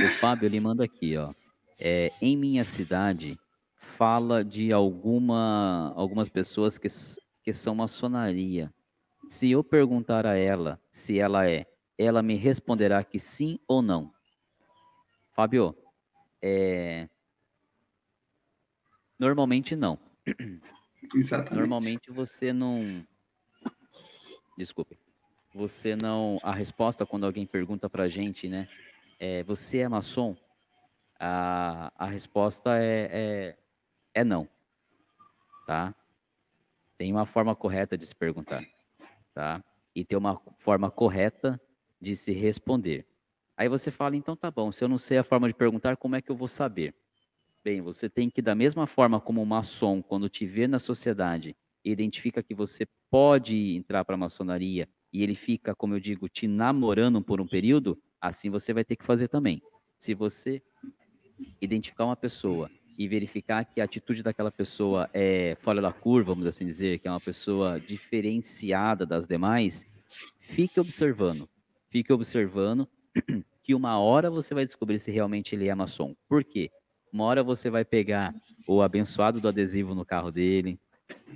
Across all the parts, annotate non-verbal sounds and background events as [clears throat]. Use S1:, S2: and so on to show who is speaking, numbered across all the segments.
S1: O Fábio ele manda aqui, ó. É, em minha cidade fala de alguma, algumas pessoas que, que são maçonaria. Se eu perguntar a ela se ela é, ela me responderá que sim ou não. Fábio, é... normalmente não. [clears throat]
S2: Exatamente.
S1: Normalmente você não. Desculpe. Você não. A resposta quando alguém pergunta pra gente, né? É, você é maçom? A, a resposta é, é, é não. Tá? Tem uma forma correta de se perguntar. Tá? E tem uma forma correta de se responder. Aí você fala, então tá bom, se eu não sei a forma de perguntar, como é que eu vou saber? Bem, você tem que, da mesma forma como o maçom, quando te vê na sociedade, identifica que você pode entrar para a maçonaria e ele fica, como eu digo, te namorando por um período, assim você vai ter que fazer também. Se você identificar uma pessoa e verificar que a atitude daquela pessoa é fora da curva, vamos assim dizer, que é uma pessoa diferenciada das demais, fique observando. Fique observando [clears throat] que uma hora você vai descobrir se realmente ele é maçom. Por quê? Uma hora você vai pegar o abençoado do adesivo no carro dele.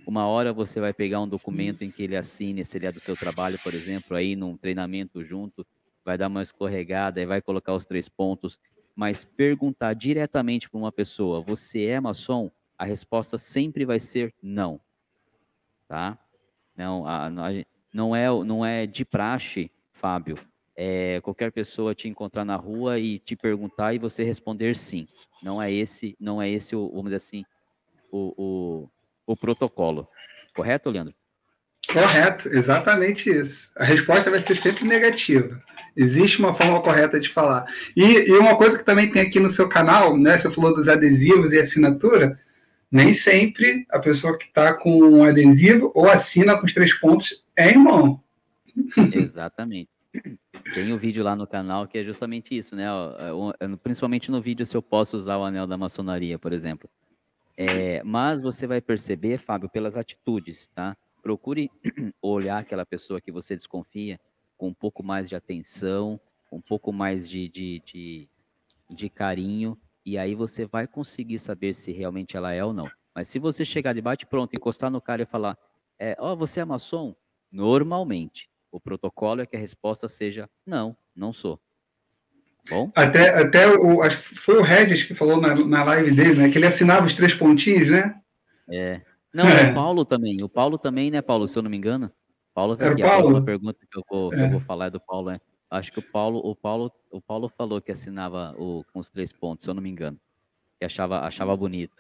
S1: Uma hora você vai pegar um documento em que ele assine, se ele é do seu trabalho, por exemplo, aí num treinamento junto, vai dar uma escorregada e vai colocar os três pontos. Mas perguntar diretamente para uma pessoa, você é maçom? A resposta sempre vai ser não. Tá? Não, a, não, é, não é de praxe, Fábio, é, qualquer pessoa te encontrar na rua e te perguntar e você responder sim. Não é esse, não é esse, vamos dizer assim, o, o, o protocolo. Correto, Leandro?
S2: Correto, exatamente isso. A resposta vai ser sempre negativa. Existe uma forma correta de falar. E, e, uma coisa que também tem aqui no seu canal, né? Você falou dos adesivos e assinatura. Nem sempre a pessoa que está com um adesivo ou assina com os três pontos é irmão. [laughs]
S1: Exatamente. Tem um vídeo lá no canal que é justamente isso, né? É principalmente no vídeo se eu posso usar o anel da maçonaria, por exemplo. É, mas você vai perceber, Fábio, pelas atitudes, tá? Procure [clears throat] olhar aquela pessoa que você desconfia com um pouco mais de atenção, um pouco mais de, de, de, de carinho, e aí você vai conseguir saber se realmente ela é ou não. Mas se você chegar de bate pronto, encostar no cara e falar, é, ó, oh, você é maçom? Normalmente, o protocolo é que a resposta seja não, não sou.
S2: Bom? Até, até o, acho que foi o Regis que falou na, na live dele, né? Que ele assinava os três pontinhos, né?
S1: É. Não, é. o Paulo também. O Paulo também, né, Paulo? Se eu não me engano. Paulo tá aqui. A próxima pergunta que eu vou, é. que eu vou falar é do Paulo, é. Acho que o Paulo, o Paulo, o Paulo falou que assinava o, com os três pontos, se eu não me engano. Que achava, achava bonito.